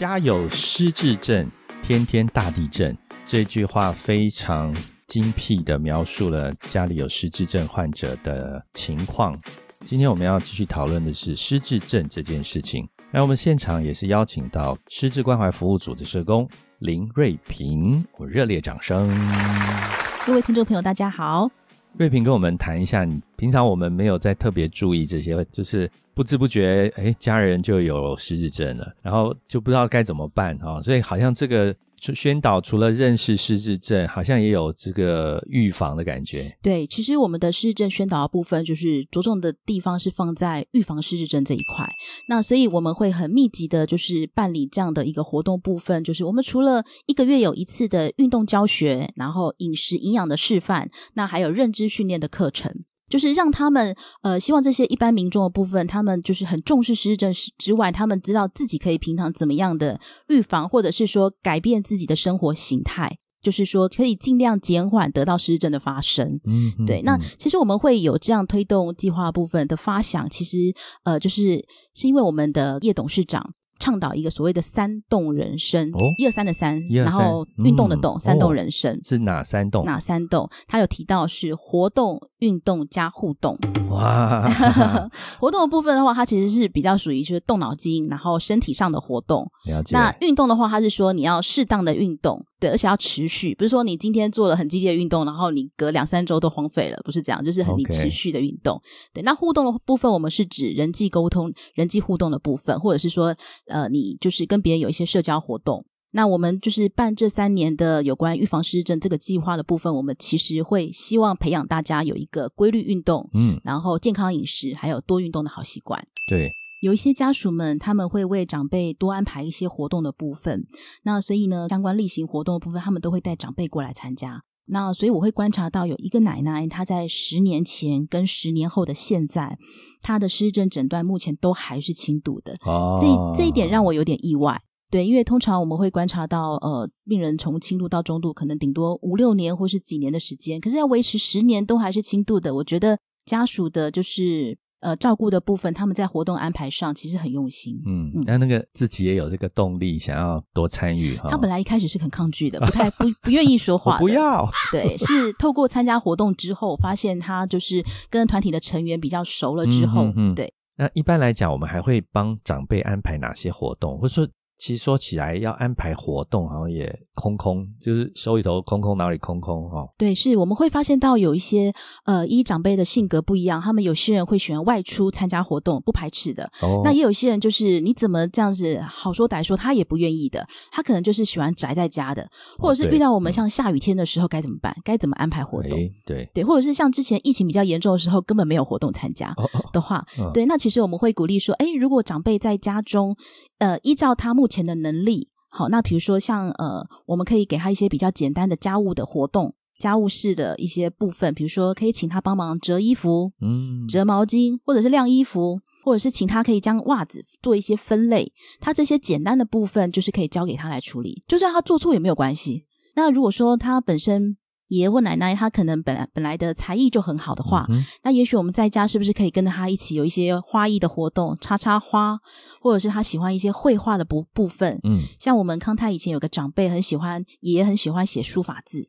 家有失智症，天天大地震。这句话非常精辟地描述了家里有失智症患者的情况。今天我们要继续讨论的是失智症这件事情。那我们现场也是邀请到失智关怀服务组的社工林瑞萍，我热烈掌声。各位听众朋友，大家好。瑞平跟我们谈一下，你平常我们没有在特别注意这些，就是。不知不觉，哎，家人就有失智症了，然后就不知道该怎么办啊！所以好像这个宣导除了认识失智症，好像也有这个预防的感觉。对，其实我们的失智症宣导的部分，就是着重的地方是放在预防失智症这一块。那所以我们会很密集的，就是办理这样的一个活动部分，就是我们除了一个月有一次的运动教学，然后饮食营养的示范，那还有认知训练的课程。就是让他们呃，希望这些一般民众的部分，他们就是很重视失智症之外，他们知道自己可以平常怎么样的预防，或者是说改变自己的生活形态，就是说可以尽量减缓得到失智症的发生。嗯，嗯，对。那其实我们会有这样推动计划部分的发想，其实呃，就是是因为我们的叶董事长。倡导一个所谓的三动人生，一二三的三，然后运动的动，嗯、三动人生、哦、是哪三动？哪三动？他有提到是活动、运动加互动。哇，活动的部分的话，它其实是比较属于就是动脑筋，然后身体上的活动。了解。那运动的话，它是说你要适当的运动。对，而且要持续，不是说你今天做了很激烈的运动，然后你隔两三周都荒废了，不是这样，就是很你持续的运动。对，那互动的部分，我们是指人际沟通、人际互动的部分，或者是说，呃，你就是跟别人有一些社交活动。那我们就是办这三年的有关预防失智症这个计划的部分，我们其实会希望培养大家有一个规律运动，嗯，然后健康饮食，还有多运动的好习惯。对。有一些家属们，他们会为长辈多安排一些活动的部分。那所以呢，相关例行活动的部分，他们都会带长辈过来参加。那所以我会观察到，有一个奶奶，她在十年前跟十年后的现在，她的失智症诊断目前都还是轻度的。哦，这这一点让我有点意外。对，因为通常我们会观察到，呃，病人从轻度到中度，可能顶多五六年或是几年的时间，可是要维持十年都还是轻度的，我觉得家属的就是。呃，照顾的部分，他们在活动安排上其实很用心。嗯，那那个自己也有这个动力，想要多参与哈。他本来一开始是很抗拒的，不太不不愿意说 话。不要。对，是透过参加活动之后，发现他就是跟团体的成员比较熟了之后，嗯嗯嗯对。那一般来讲，我们还会帮长辈安排哪些活动，或者说？其实说起来，要安排活动好像也空空，就是手里头空空，哪里空空哦。对，是我们会发现到有一些呃，依长辈的性格不一样，他们有些人会喜欢外出参加活动，不排斥的。哦。那也有些人就是你怎么这样子好说歹说，他也不愿意的，他可能就是喜欢宅在家的，或者是遇到我们像下雨天的时候该怎么办？该怎么安排活动？对对，或者是像之前疫情比较严重的时候，根本没有活动参加的话，哦哦。对，那其实我们会鼓励说，哎，如果长辈在家中，呃，依照他目前的能力，好，那比如说像呃，我们可以给他一些比较简单的家务的活动，家务事的一些部分，比如说可以请他帮忙折衣服，嗯，折毛巾，或者是晾衣服，或者是请他可以将袜子做一些分类，他这些简单的部分就是可以交给他来处理，就算他做错也没有关系。那如果说他本身，爷爷或奶奶，他可能本来本来的才艺就很好的话，嗯、那也许我们在家是不是可以跟着他一起有一些花艺的活动，插插花，或者是他喜欢一些绘画的部部分。嗯，像我们康泰以前有个长辈很喜欢，爷爷很喜欢写书法字，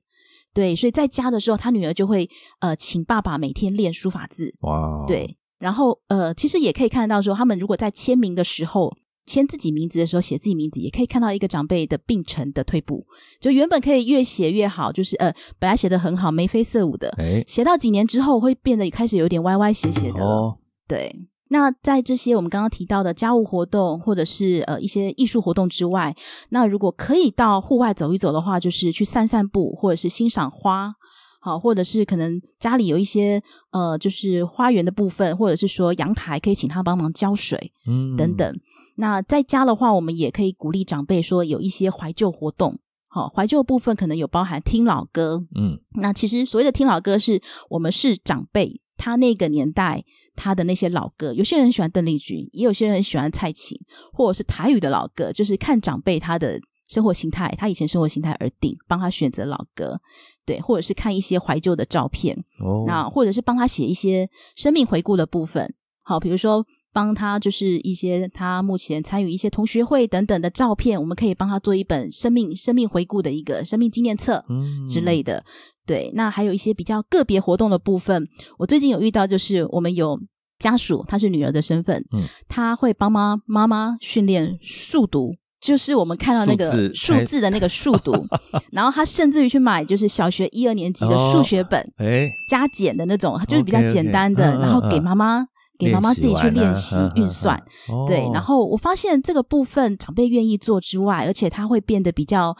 对，所以在家的时候，他女儿就会呃请爸爸每天练书法字。哇，对，然后呃，其实也可以看得到说，他们如果在签名的时候。签自己名字的时候，写自己名字，也可以看到一个长辈的病程的退步。就原本可以越写越好，就是呃，本来写得很好，眉飞色舞的，哎，写到几年之后会变得开始有点歪歪斜斜的。哦，对。那在这些我们刚刚提到的家务活动，或者是呃一些艺术活动之外，那如果可以到户外走一走的话，就是去散散步，或者是欣赏花。好，或者是可能家里有一些呃，就是花园的部分，或者是说阳台可以请他帮忙浇水，嗯，等等。那在家的话，我们也可以鼓励长辈说有一些怀旧活动。好，怀旧部分可能有包含听老歌，嗯，那其实所谓的听老歌是我们是长辈他那个年代他的那些老歌，有些人喜欢邓丽君，也有些人喜欢蔡琴，或者是台语的老歌，就是看长辈他的生活形态，他以前生活形态而定，帮他选择老歌。对，或者是看一些怀旧的照片，哦，那或者是帮他写一些生命回顾的部分。好，比如说帮他就是一些他目前参与一些同学会等等的照片，我们可以帮他做一本生命生命回顾的一个生命纪念册之类的。嗯、对，那还有一些比较个别活动的部分，我最近有遇到，就是我们有家属，她是女儿的身份，嗯，他会帮妈妈妈训练数读，就是我们看到那个数字的那个数读，然后他甚至于去买就是小学一二年级的数学本，哎、哦，加减的那种，就是比较简单的，okay, okay, 然后给妈妈。给妈妈自己去练习运算，哦、对，然后我发现这个部分长辈愿意做之外，而且他会变得比较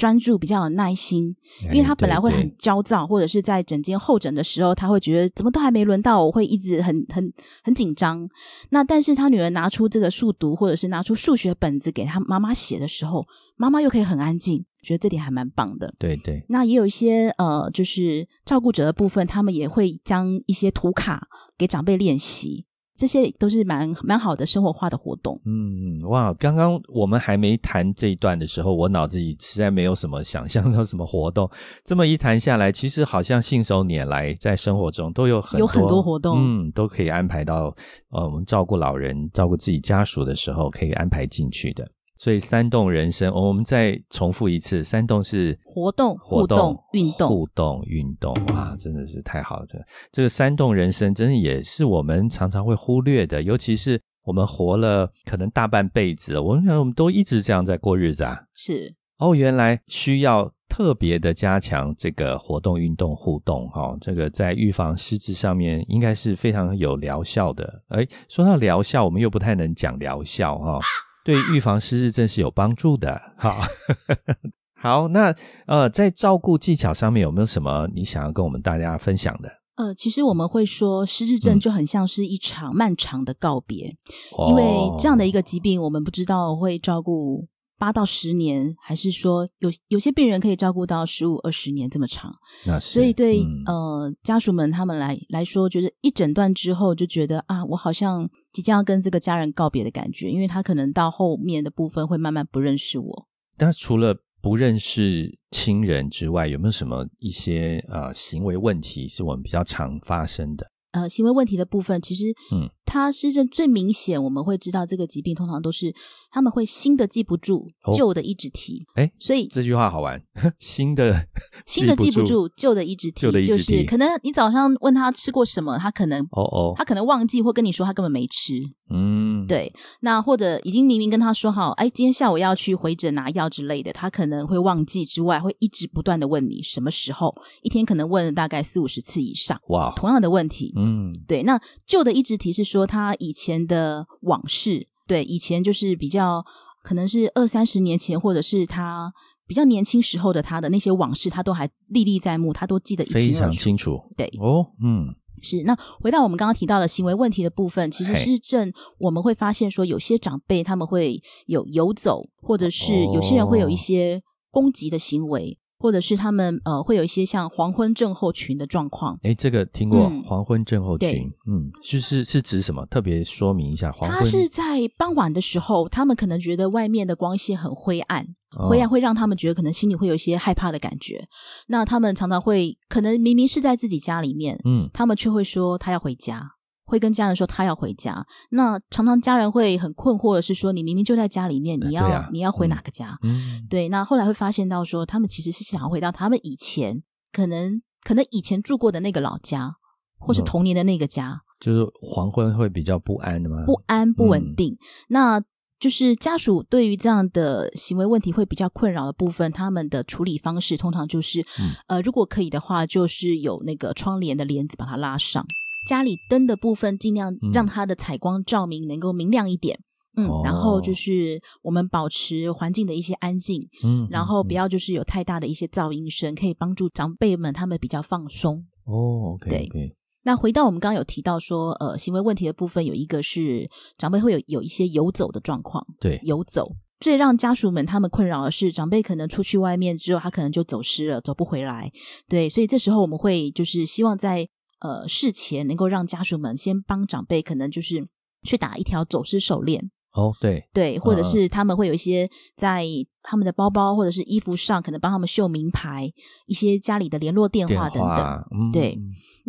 专注，比较有耐心，因为他本来会很焦躁，或者是在整间候诊的时候，他会觉得怎么都还没轮到，我会一直很很很紧张。那但是他女儿拿出这个数独，或者是拿出数学本子给他妈妈写的时候，妈妈又可以很安静。觉得这点还蛮棒的，对对。那也有一些呃，就是照顾者的部分，他们也会将一些图卡给长辈练习，这些都是蛮蛮好的生活化的活动。嗯，哇，刚刚我们还没谈这一段的时候，我脑子里实在没有什么想象到什么活动。这么一谈下来，其实好像信手拈来，在生活中都有很多有很多活动，嗯，都可以安排到呃，我们照顾老人、照顾自己家属的时候，可以安排进去的。所以三动人生，我们再重复一次，三动是活动、活动、运动、互动、运动。哇，真的是太好了！这个这个三动人生，真的也是我们常常会忽略的，尤其是我们活了可能大半辈子，我们我们都一直这样在过日子啊。是哦，原来需要特别的加强这个活动、运动、互动，哈、哦，这个在预防失智上面应该是非常有疗效的。诶，说到疗效，我们又不太能讲疗效，哈、哦。对预防失智症是有帮助的。好，好，那呃，在照顾技巧上面有没有什么你想要跟我们大家分享的？呃，其实我们会说，失智症就很像是一场漫长的告别，嗯、因为这样的一个疾病，我们不知道会照顾。八到十年，还是说有有些病人可以照顾到十五二十年这么长？那是。所以对、嗯、呃家属们他们来来说，觉得一诊断之后就觉得啊，我好像即将要跟这个家人告别的感觉，因为他可能到后面的部分会慢慢不认识我。但除了不认识亲人之外，有没有什么一些呃行为问题是我们比较常发生的？呃，行为问题的部分，其实，嗯，它是这最明显，我们会知道这个疾病通常都是他们会新的记不住，哦、旧的一直提。哎，所以这句话好玩，新的新的记不住，旧的一直提，就是可能你早上问他吃过什么，他可能哦哦，他可能忘记或跟你说他根本没吃。嗯，对。那或者已经明明跟他说好，哎，今天下午要去回诊拿药之类的，他可能会忘记之外，会一直不断的问你什么时候，一天可能问了大概四五十次以上。哇，同样的问题。嗯，对，那旧的一直提是说他以前的往事，对，以前就是比较可能是二三十年前，或者是他比较年轻时候的他的那些往事，他都还历历在目，他都记得一清二楚。非常清楚。对，哦，嗯，是。那回到我们刚刚提到的行为问题的部分，其实是正我们会发现说，有些长辈他们会有游走，或者是有些人会有一些攻击的行为。或者是他们呃会有一些像黄昏症候群的状况，哎，这个听过、嗯、黄昏症候群，嗯，就是是指什么？特别说明一下。黄昏他是在傍晚的时候，他们可能觉得外面的光线很灰暗，哦、灰暗会让他们觉得可能心里会有一些害怕的感觉。那他们常常会可能明明是在自己家里面，嗯，他们却会说他要回家。会跟家人说他要回家，那常常家人会很困惑的是说，你明明就在家里面，你要、啊、你要回哪个家？嗯，对。那后来会发现到说，他们其实是想要回到他们以前可能可能以前住过的那个老家，或是童年的那个家。嗯、就是黄昏会比较不安的吗？不安不稳定。嗯、那就是家属对于这样的行为问题会比较困扰的部分，他们的处理方式通常就是，嗯、呃，如果可以的话，就是有那个窗帘的帘子把它拉上。家里灯的部分尽量让它的采光照明能够明亮一点，嗯，嗯，然后就是我们保持环境的一些安静，嗯，然后不要就是有太大的一些噪音声，可以帮助长辈们他们比较放松。哦，OK，对。okay. 那回到我们刚刚有提到说，呃，行为问题的部分有一个是长辈会有有一些游走的状况，对，游走最让家属们他们困扰的是，长辈可能出去外面之后，他可能就走失了，走不回来，对，所以这时候我们会就是希望在。呃，事前能够让家属们先帮长辈，可能就是去打一条走失手链。哦，对对，或者是他们会有一些在他们的包包或者是衣服上，可能帮他们绣名牌，一些家里的联络电话等等。嗯、对，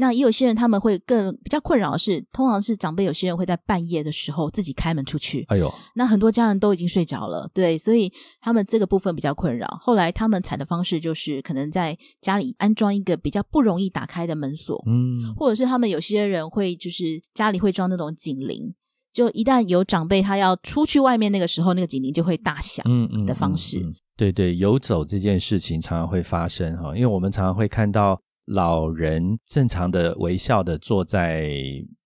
那也有些人他们会更比较困扰的是，通常是长辈有些人会在半夜的时候自己开门出去。哎呦，那很多家人都已经睡着了，对，所以他们这个部分比较困扰。后来他们采的方式就是可能在家里安装一个比较不容易打开的门锁，嗯，或者是他们有些人会就是家里会装那种警铃，就一旦有长辈他要出去外面那个时候，那个警铃就会大响，嗯嗯的方式。嗯嗯嗯嗯对对，游走这件事情常常会发生哈，因为我们常常会看到老人正常的微笑的坐在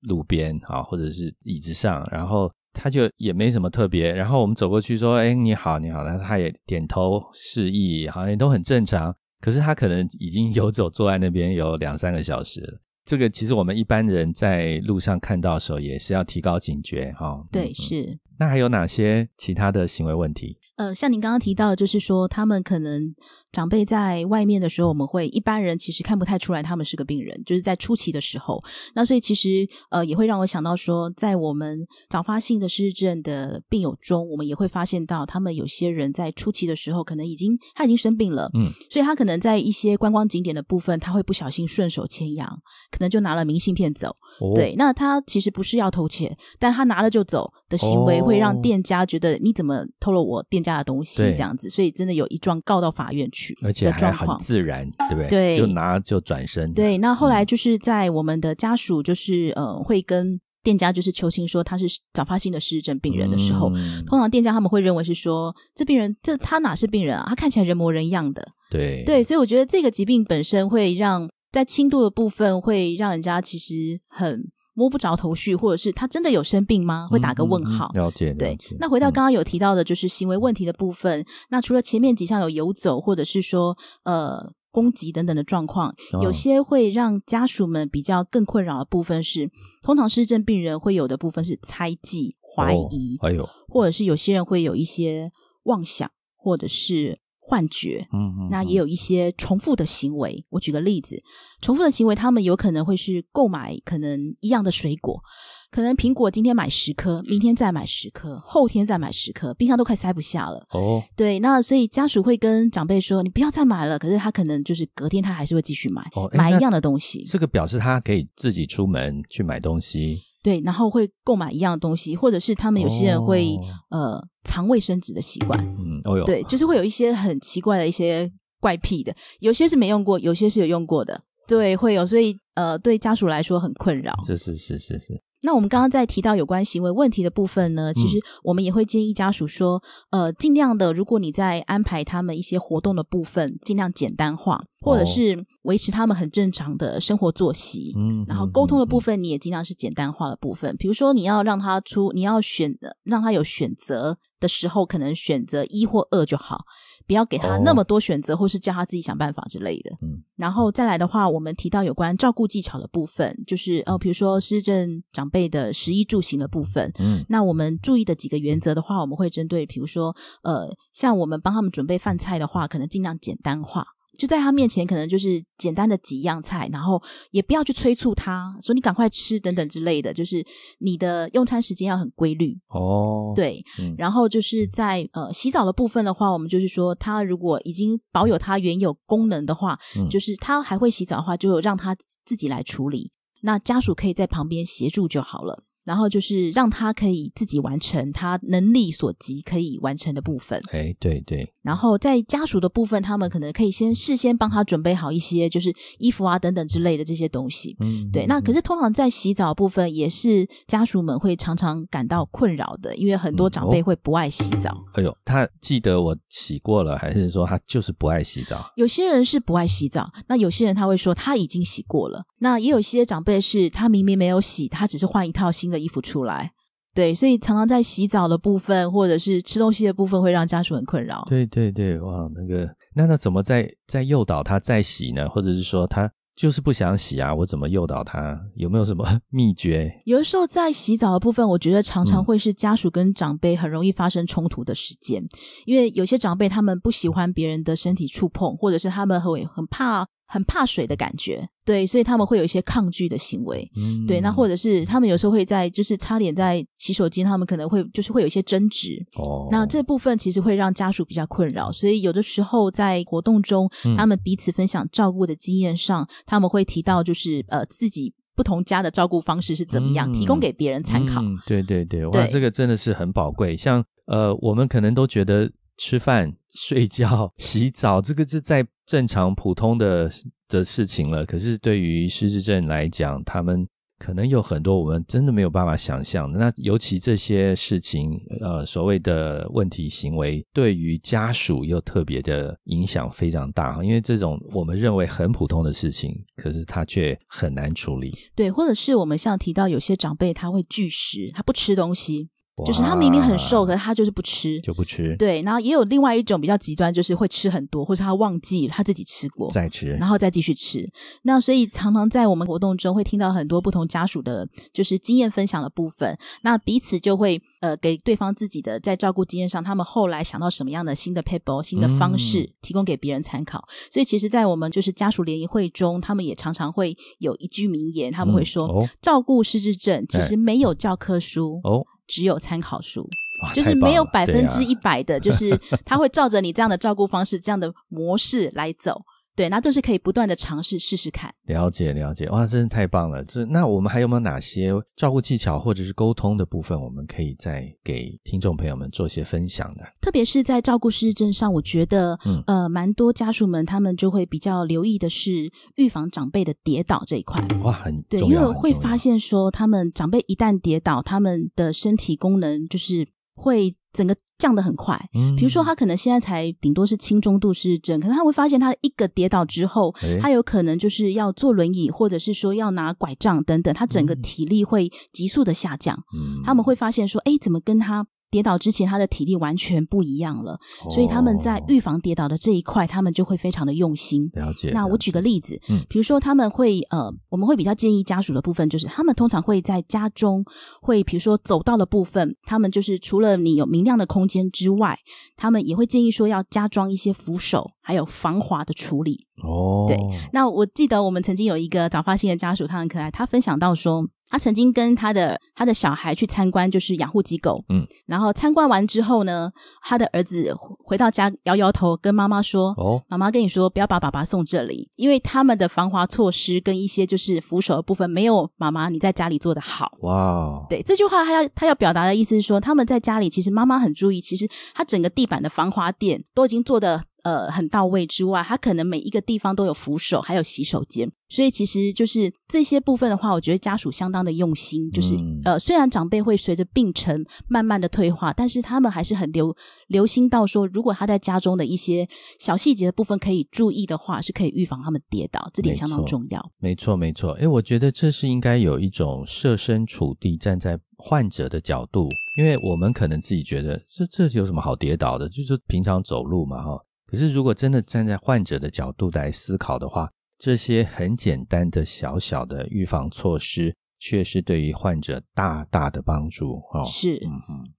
路边啊，或者是椅子上，然后他就也没什么特别，然后我们走过去说：“哎，你好，你好。”那他也点头示意，好像也都很正常。可是他可能已经游走坐在那边有两三个小时了。这个其实我们一般人在路上看到的时候，也是要提高警觉哈。对，嗯、是。那还有哪些其他的行为问题？呃，像您刚刚提到，就是说他们可能长辈在外面的时候，我们会一般人其实看不太出来他们是个病人，就是在初期的时候。那所以其实呃也会让我想到说，在我们早发性的失智症的病友中，我们也会发现到他们有些人在初期的时候，可能已经他已经生病了，嗯，所以他可能在一些观光景点的部分，他会不小心顺手牵羊，可能就拿了明信片走。哦、对，那他其实不是要偷窃，但他拿了就走的行为，会让店家觉得你怎么偷了我店家的东西这样子，所以真的有一状告到法院去，而且还很自然，对不对？对，就拿就转身。对，那后来就是在我们的家属就是呃会跟店家就是求情说他是早发性的失智症病人的时候，嗯、通常店家他们会认为是说这病人这他哪是病人啊？他看起来人模人样的。对对，所以我觉得这个疾病本身会让在轻度的部分会让人家其实很。摸不着头绪，或者是他真的有生病吗？会打个问号。嗯嗯、了解，了解。对，那回到刚刚有提到的，就是行为问题的部分。嗯、那除了前面几项有游走，或者是说呃攻击等等的状况，哦、有些会让家属们比较更困扰的部分是，通常失智症病人会有的部分是猜忌、怀疑，还有、哦，或者是有些人会有一些妄想，或者是。幻觉，那也有一些重复的行为。我举个例子，重复的行为，他们有可能会是购买可能一样的水果，可能苹果今天买十颗，明天再买十颗，后天再买十颗，冰箱都快塞不下了。哦，对，那所以家属会跟长辈说：“你不要再买了。”可是他可能就是隔天他还是会继续买，哦，买一样的东西。这个表示他可以自己出门去买东西。对，然后会购买一样的东西，或者是他们有些人会、哦、呃藏卫生纸的习惯，嗯，哦哟，对，就是会有一些很奇怪的一些怪癖的，有些是没用过，有些是有用过的，对，会有，所以呃对家属来说很困扰，是是是是是。那我们刚刚在提到有关行为问题的部分呢，其实我们也会建议家属说，呃，尽量的，如果你在安排他们一些活动的部分，尽量简单化，或者是维持他们很正常的生活作息。嗯，然后沟通的部分，你也尽量是简单化的部分。比如说，你要让他出，你要选择让他有选择的时候，可能选择一或二就好。不要给他那么多选择，oh. 或是叫他自己想办法之类的。嗯，然后再来的话，我们提到有关照顾技巧的部分，就是呃，比如说失智症长辈的食衣住行的部分。嗯，那我们注意的几个原则的话，我们会针对，比如说呃，像我们帮他们准备饭菜的话，可能尽量简单化。就在他面前，可能就是简单的几样菜，然后也不要去催促他，说你赶快吃等等之类的。就是你的用餐时间要很规律哦。对，嗯、然后就是在呃洗澡的部分的话，我们就是说，他如果已经保有他原有功能的话，嗯、就是他还会洗澡的话，就让他自己来处理，那家属可以在旁边协助就好了。然后就是让他可以自己完成他能力所及可以完成的部分。哎，对对。然后在家属的部分，他们可能可以先事先帮他准备好一些，就是衣服啊等等之类的这些东西。嗯，对。那可是通常在洗澡部分，也是家属们会常常感到困扰的，因为很多长辈会不爱洗澡。哎呦，他记得我洗过了，还是说他就是不爱洗澡？有些人是不爱洗澡，那有些人他会说他已经洗过了。那也有些长辈是他明明没有洗，他只是换一套新的。衣服出来，对，所以常常在洗澡的部分或者是吃东西的部分会让家属很困扰。对对对，哇，那个，那那怎么在在诱导他再洗呢？或者是说他就是不想洗啊？我怎么诱导他？有没有什么 秘诀？有的时候在洗澡的部分，我觉得常常会是家属跟长辈很容易发生冲突的时间，嗯、因为有些长辈他们不喜欢别人的身体触碰，或者是他们会很怕。很怕水的感觉，对，所以他们会有一些抗拒的行为，嗯，对，那或者是他们有时候会在就是差点在洗手间，他们可能会就是会有一些争执，哦，那这部分其实会让家属比较困扰，所以有的时候在活动中，嗯、他们彼此分享照顾的经验上，他们会提到就是呃自己不同家的照顾方式是怎么样，嗯、提供给别人参考、嗯。对对对，哇，这个真的是很宝贵。像呃，我们可能都觉得吃饭、睡觉、洗澡，这个是在正常普通的的事情了。可是对于失智症来讲，他们可能有很多我们真的没有办法想象的。那尤其这些事情，呃，所谓的问题行为，对于家属又特别的影响非常大。因为这种我们认为很普通的事情，可是他却很难处理。对，或者是我们像提到有些长辈他会拒食，他不吃东西。就是他明明很瘦，可是他就是不吃，就不吃。对，然后也有另外一种比较极端，就是会吃很多，或者他忘记他自己吃过再吃，然后再继续吃。那所以常常在我们活动中会听到很多不同家属的，就是经验分享的部分。那彼此就会呃给对方自己的在照顾经验上，他们后来想到什么样的新的 paper、新的方式，嗯、提供给别人参考。所以其实，在我们就是家属联谊会中，他们也常常会有一句名言，他们会说：嗯哦、照顾失智症其实没有教科书哦。只有参考书，就是没有百分之一百的，就是他会照着你这样的照顾方式、这样的模式来走。对，那就是可以不断的尝试试试看。了解了解，哇，真是太棒了！这那我们还有没有哪些照顾技巧或者是沟通的部分，我们可以再给听众朋友们做些分享的？特别是在照顾失智症上，我觉得，嗯、呃，蛮多家属们他们就会比较留意的是预防长辈的跌倒这一块。哇，很对，因为会发现说，他们长辈一旦跌倒，他们的身体功能就是会。整个降得很快，比如说他可能现在才顶多是轻中度失智症，可能他会发现他一个跌倒之后，他有可能就是要坐轮椅，或者是说要拿拐杖等等，他整个体力会急速的下降。他们会发现说，哎，怎么跟他跌倒之前，他的体力完全不一样了，所以他们在预防跌倒的这一块，他们就会非常的用心。了解。那我举个例子，嗯，比如说他们会呃，我们会比较建议家属的部分，就是他们通常会在家中会，比如说走道的部分，他们就是除了你有明亮的空间之外，他们也会建议说要加装一些扶手，还有防滑的处理。哦，对。那我记得我们曾经有一个早发性的家属，他很可爱，他分享到说。他曾经跟他的他的小孩去参观，就是养护机构，嗯，然后参观完之后呢，他的儿子回到家摇摇头，跟妈妈说：“哦，妈妈跟你说，不要把爸爸送这里，因为他们的防滑措施跟一些就是扶手的部分，没有妈妈你在家里做的好。”哇，对，这句话他要他要表达的意思是说，他们在家里其实妈妈很注意，其实他整个地板的防滑垫都已经做得。呃，很到位之外，它可能每一个地方都有扶手，还有洗手间，所以其实就是这些部分的话，我觉得家属相当的用心。就是、嗯、呃，虽然长辈会随着病程慢慢的退化，但是他们还是很留留心到说，如果他在家中的一些小细节的部分可以注意的话，是可以预防他们跌倒，这点相当重要。没错，没错。诶，我觉得这是应该有一种设身处地站在患者的角度，因为我们可能自己觉得这这有什么好跌倒的，就是平常走路嘛，哈。可是，如果真的站在患者的角度来思考的话，这些很简单的小小的预防措施，却是对于患者大大的帮助。哦，是。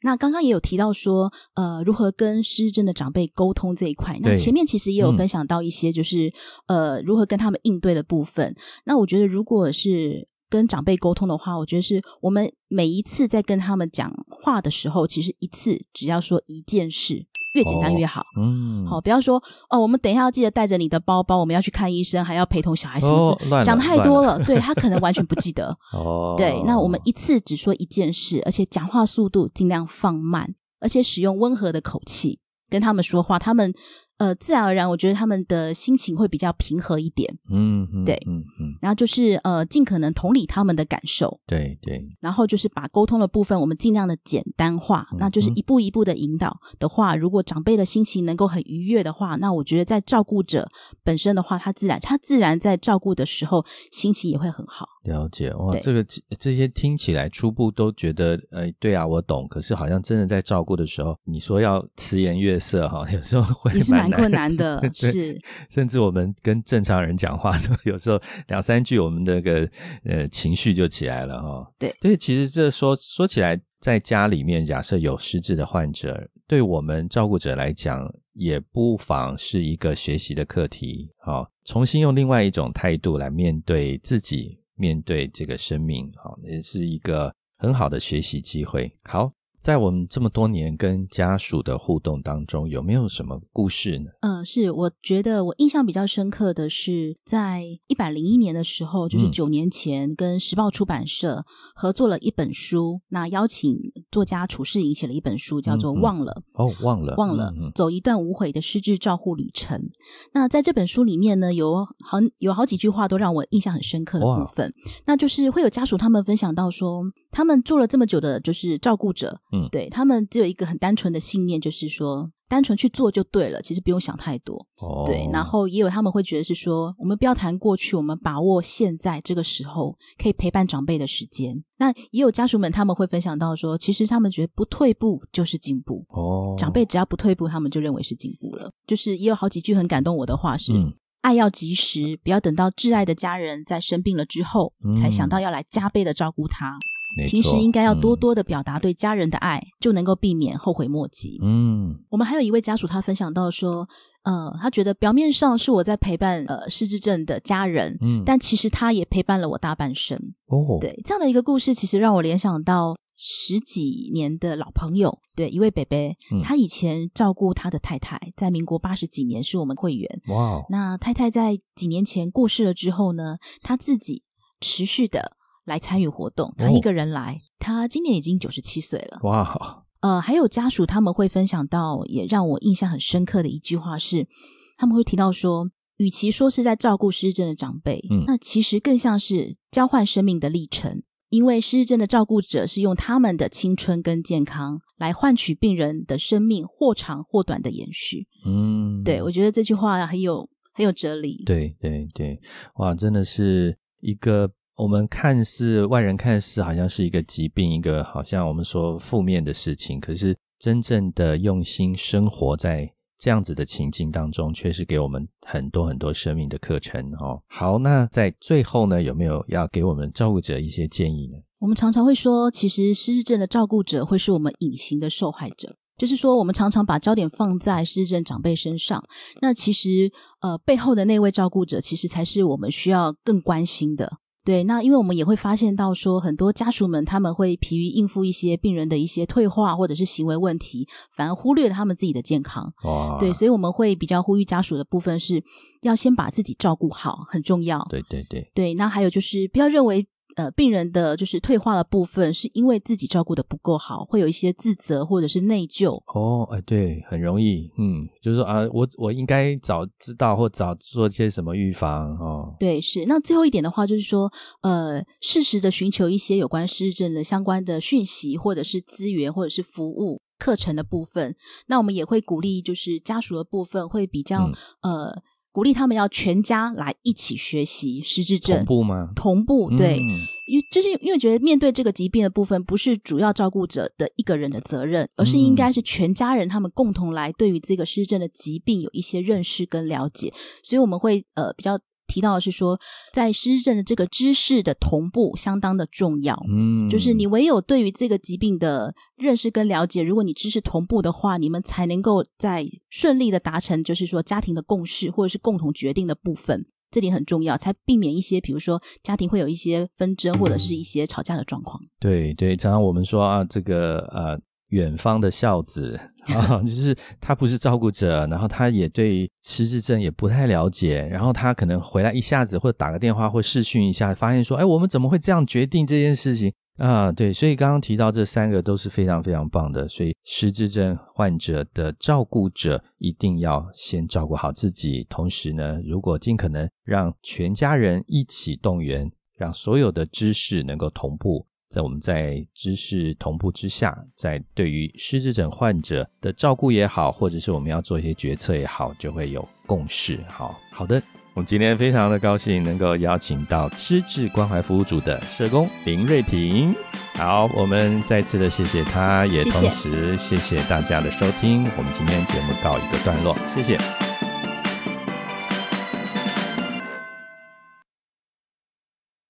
那刚刚也有提到说，呃，如何跟失智症的长辈沟通这一块。那前面其实也有分享到一些，就是、嗯、呃，如何跟他们应对的部分。那我觉得，如果是跟长辈沟通的话，我觉得是我们每一次在跟他们讲话的时候，其实一次只要说一件事。越简单越好，哦、嗯，好，不要说哦，我们等一下要记得带着你的包包，我们要去看医生，还要陪同小孩，是不是？哦、讲的太多了，了对他可能完全不记得。哦，对，那我们一次只说一件事，而且讲话速度尽量放慢，而且使用温和的口气跟他们说话，他们。呃，自然而然，我觉得他们的心情会比较平和一点。嗯，嗯对，嗯嗯，然后就是呃，尽可能同理他们的感受。对对。然后就是把沟通的部分，我们尽量的简单化，嗯、那就是一步一步的引导的话，如果长辈的心情能够很愉悦的话，那我觉得在照顾者本身的话，他自然他自然在照顾的时候心情也会很好。了解哇，这个这些听起来初步都觉得，呃，对啊，我懂。可是好像真的在照顾的时候，你说要慈颜悦色哈，有时候会蛮。蛮困难的，是，甚至我们跟正常人讲话，有时候两三句，我们那个呃情绪就起来了哈。对，所以其实这说说起来，在家里面，假设有失智的患者，对我们照顾者来讲，也不妨是一个学习的课题，好，重新用另外一种态度来面对自己，面对这个生命，好，也是一个很好的学习机会。好。在我们这么多年跟家属的互动当中，有没有什么故事呢？嗯、呃，是，我觉得我印象比较深刻的是，在一百零一年的时候，就是九年前，跟时报出版社合作了一本书，嗯、那邀请作家楚世颖写了一本书，叫做《忘了》嗯嗯。哦，忘了，忘了，嗯嗯走一段无悔的失智照护旅程。那在这本书里面呢，有好有好几句话都让我印象很深刻的部分，那就是会有家属他们分享到说，他们做了这么久的，就是照顾者。嗯，对，他们只有一个很单纯的信念，就是说单纯去做就对了，其实不用想太多。哦，对，然后也有他们会觉得是说，我们不要谈过去，我们把握现在这个时候可以陪伴长辈的时间。那也有家属们他们会分享到说，其实他们觉得不退步就是进步。哦，长辈只要不退步，他们就认为是进步了。就是也有好几句很感动我的话是：嗯，爱要及时，不要等到挚爱的家人在生病了之后，嗯，才想到要来加倍的照顾他。平时应该要多多的表达对家人的爱，嗯、就能够避免后悔莫及。嗯，我们还有一位家属，他分享到说，呃，他觉得表面上是我在陪伴呃失智症的家人，嗯，但其实他也陪伴了我大半生。哦，对，这样的一个故事，其实让我联想到十几年的老朋友，对，一位伯伯，嗯、他以前照顾他的太太，在民国八十几年是我们会员。哇，那太太在几年前过世了之后呢，他自己持续的。来参与活动，他一个人来，哦、他今年已经九十七岁了。哇，呃，还有家属他们会分享到，也让我印象很深刻的一句话是，他们会提到说，与其说是在照顾失智症的长辈，嗯，那其实更像是交换生命的历程，因为失智症的照顾者是用他们的青春跟健康来换取病人的生命或长或短的延续。嗯，对，我觉得这句话很有很有哲理。对对对，哇，真的是一个。我们看似外人看似好像是一个疾病，一个好像我们说负面的事情，可是真正的用心生活在这样子的情境当中，却是给我们很多很多生命的课程哦。好，那在最后呢，有没有要给我们照顾者一些建议呢？我们常常会说，其实失智症的照顾者会是我们隐形的受害者，就是说我们常常把焦点放在失智症长辈身上，那其实呃背后的那位照顾者，其实才是我们需要更关心的。对，那因为我们也会发现到说，很多家属们他们会疲于应付一些病人的一些退化或者是行为问题，反而忽略了他们自己的健康。哇对，所以我们会比较呼吁家属的部分是要先把自己照顾好，很重要。对对对。对，那还有就是不要认为。呃，病人的就是退化的部分，是因为自己照顾的不够好，会有一些自责或者是内疚。哦，哎，对，很容易，嗯，就是说啊，我我应该早知道或早做些什么预防哦。对，是。那最后一点的话，就是说，呃，适时的寻求一些有关失智症的相关的讯息，或者是资源，或者是服务课程的部分。那我们也会鼓励，就是家属的部分会比较、嗯、呃。鼓励他们要全家来一起学习失智症。同步吗？同步，对，因为、嗯、就是因为觉得面对这个疾病的部分，不是主要照顾者的一个人的责任，而是应该是全家人他们共同来对于这个失智症的疾病有一些认识跟了解，所以我们会呃比较。提到的是说，在失智症的这个知识的同步相当的重要，嗯，就是你唯有对于这个疾病的认识跟了解，如果你知识同步的话，你们才能够在顺利的达成，就是说家庭的共识或者是共同决定的部分，这点很重要，才避免一些比如说家庭会有一些纷争或者是一些吵架的状况。对对，常常我们说啊，这个呃。远方的孝子 啊，就是他不是照顾者，然后他也对失智症也不太了解，然后他可能回来一下子或者打个电话或视讯一下，发现说，哎，我们怎么会这样决定这件事情啊？对，所以刚刚提到这三个都是非常非常棒的，所以失智症患者的照顾者一定要先照顾好自己，同时呢，如果尽可能让全家人一起动员，让所有的知识能够同步。在我们在知识同步之下，在对于失智症患者的照顾也好，或者是我们要做一些决策也好，就会有共识。好好的，我们今天非常的高兴能够邀请到失智关怀服务组的社工林瑞平。好，我们再次的谢谢他，也同时谢谢大家的收听。我们今天节目告一个段落，谢谢。